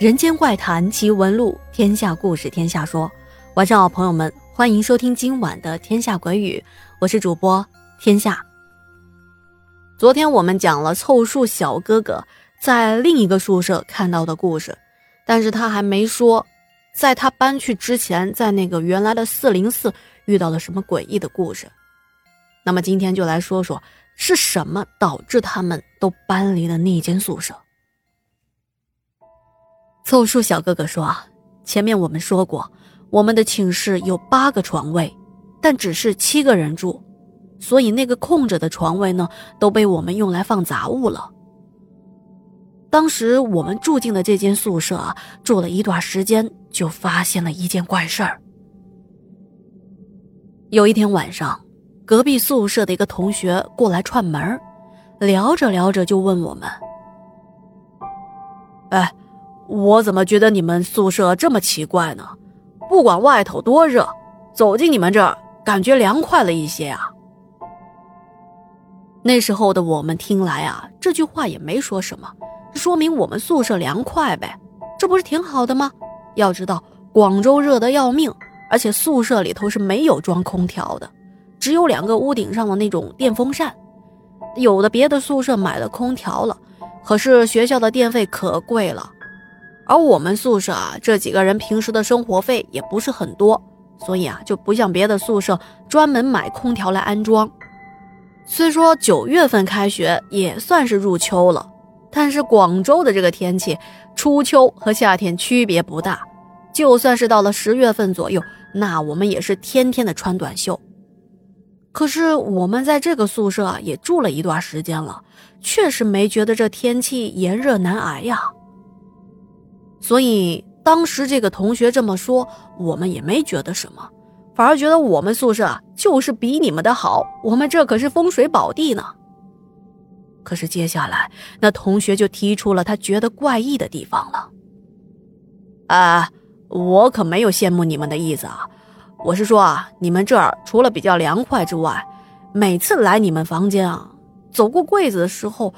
人间怪谈奇闻录，天下故事天下说。晚上好，朋友们，欢迎收听今晚的《天下鬼语》，我是主播天下。昨天我们讲了凑数小哥哥在另一个宿舍看到的故事，但是他还没说，在他搬去之前，在那个原来的四零四遇到了什么诡异的故事。那么今天就来说说，是什么导致他们都搬离了那间宿舍。凑数小哥哥说：“前面我们说过，我们的寝室有八个床位，但只是七个人住，所以那个空着的床位呢，都被我们用来放杂物了。当时我们住进的这间宿舍啊，住了一段时间，就发现了一件怪事儿。有一天晚上，隔壁宿舍的一个同学过来串门，聊着聊着就问我们：‘哎。’”我怎么觉得你们宿舍这么奇怪呢？不管外头多热，走进你们这儿感觉凉快了一些啊。那时候的我们听来啊，这句话也没说什么，说明我们宿舍凉快呗，这不是挺好的吗？要知道广州热得要命，而且宿舍里头是没有装空调的，只有两个屋顶上的那种电风扇。有的别的宿舍买了空调了，可是学校的电费可贵了。而我们宿舍啊，这几个人平时的生活费也不是很多，所以啊，就不像别的宿舍专门买空调来安装。虽说九月份开学也算是入秋了，但是广州的这个天气，初秋和夏天区别不大。就算是到了十月份左右，那我们也是天天的穿短袖。可是我们在这个宿舍也住了一段时间了，确实没觉得这天气炎热难挨呀。所以当时这个同学这么说，我们也没觉得什么，反而觉得我们宿舍就是比你们的好，我们这可是风水宝地呢。可是接下来，那同学就提出了他觉得怪异的地方了。啊，我可没有羡慕你们的意思啊，我是说啊，你们这儿除了比较凉快之外，每次来你们房间啊，走过柜子的时候，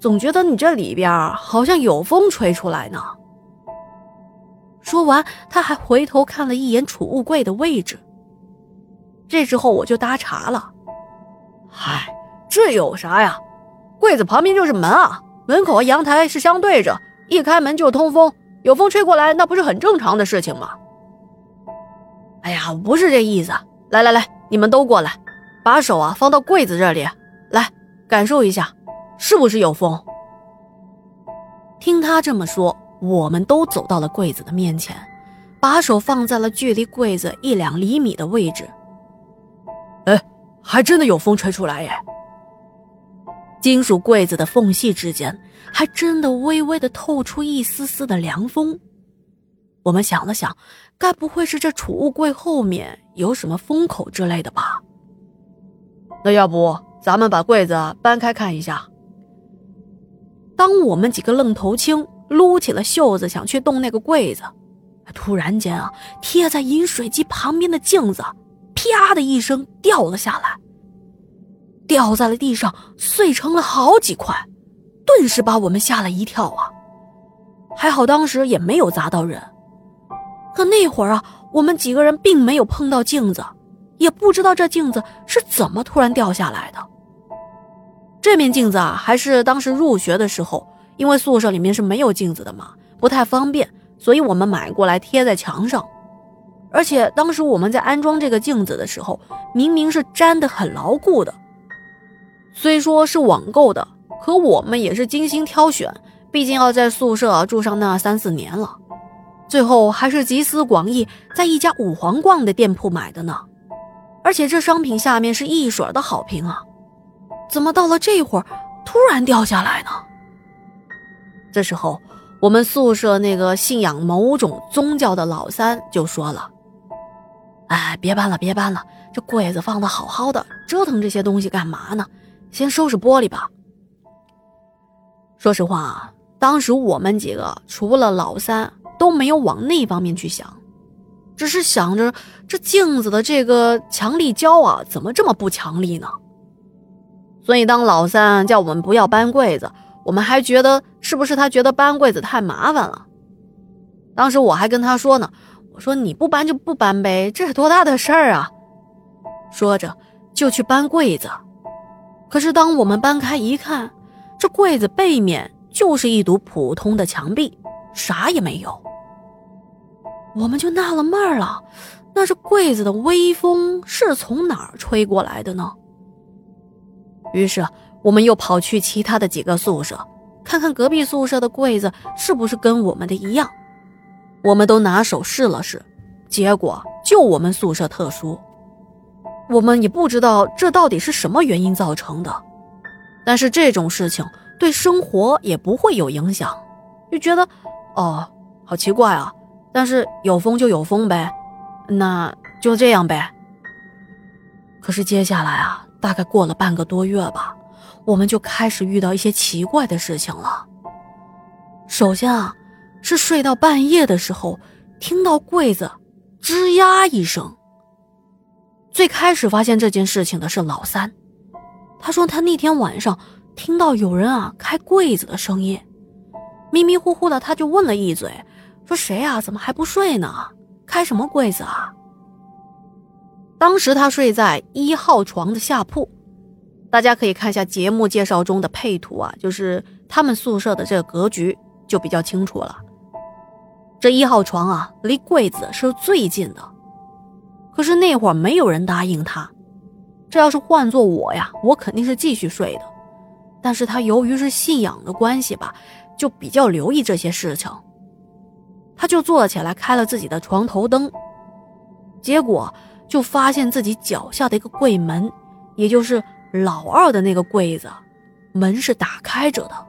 总觉得你这里边好像有风吹出来呢。说完，他还回头看了一眼储物柜的位置。这时候我就搭茬了：“嗨，这有啥呀？柜子旁边就是门啊，门口和阳台是相对着，一开门就通风，有风吹过来，那不是很正常的事情吗？”哎呀，不是这意思。来来来，你们都过来，把手啊放到柜子这里，来感受一下，是不是有风？听他这么说。我们都走到了柜子的面前，把手放在了距离柜子一两厘米的位置。哎，还真的有风吹出来耶！金属柜子的缝隙之间，还真的微微的透出一丝丝的凉风。我们想了想，该不会是这储物柜后面有什么风口之类的吧？那要不咱们把柜子搬开看一下？当我们几个愣头青。撸起了袖子，想去动那个柜子，突然间啊，贴在饮水机旁边的镜子，啪的一声掉了下来，掉在了地上，碎成了好几块，顿时把我们吓了一跳啊！还好当时也没有砸到人，可那会儿啊，我们几个人并没有碰到镜子，也不知道这镜子是怎么突然掉下来的。这面镜子啊，还是当时入学的时候。因为宿舍里面是没有镜子的嘛，不太方便，所以我们买过来贴在墙上。而且当时我们在安装这个镜子的时候，明明是粘的很牢固的。虽说是网购的，可我们也是精心挑选，毕竟要在宿舍住上那三四年了。最后还是集思广益，在一家五皇逛的店铺买的呢。而且这商品下面是一水的好评啊，怎么到了这会儿突然掉下来呢？这时候，我们宿舍那个信仰某种宗教的老三就说了：“哎，别搬了，别搬了，这柜子放的好好的，折腾这些东西干嘛呢？先收拾玻璃吧。”说实话，当时我们几个除了老三都没有往那方面去想，只是想着这镜子的这个强力胶啊，怎么这么不强力呢？所以当老三叫我们不要搬柜子。我们还觉得是不是他觉得搬柜子太麻烦了？当时我还跟他说呢，我说你不搬就不搬呗，这是多大的事儿啊！说着就去搬柜子。可是当我们搬开一看，这柜子背面就是一堵普通的墙壁，啥也没有。我们就纳了闷了，那这柜子的微风是从哪儿吹过来的呢？于是我们又跑去其他的几个宿舍，看看隔壁宿舍的柜子是不是跟我们的一样。我们都拿手试了试，结果就我们宿舍特殊。我们也不知道这到底是什么原因造成的，但是这种事情对生活也不会有影响，就觉得，哦，好奇怪啊。但是有风就有风呗，那就这样呗。可是接下来啊，大概过了半个多月吧，我们就开始遇到一些奇怪的事情了。首先啊，是睡到半夜的时候，听到柜子吱呀一声。最开始发现这件事情的是老三，他说他那天晚上听到有人啊开柜子的声音，迷迷糊糊的他就问了一嘴，说谁啊？怎么还不睡呢？开什么柜子啊？当时他睡在一号床的下铺，大家可以看一下节目介绍中的配图啊，就是他们宿舍的这个格局就比较清楚了。这一号床啊，离柜子是最近的。可是那会儿没有人答应他，这要是换做我呀，我肯定是继续睡的。但是他由于是信仰的关系吧，就比较留意这些事情。他就坐起来开了自己的床头灯，结果就发现自己脚下的一个柜门，也就是老二的那个柜子，门是打开着的。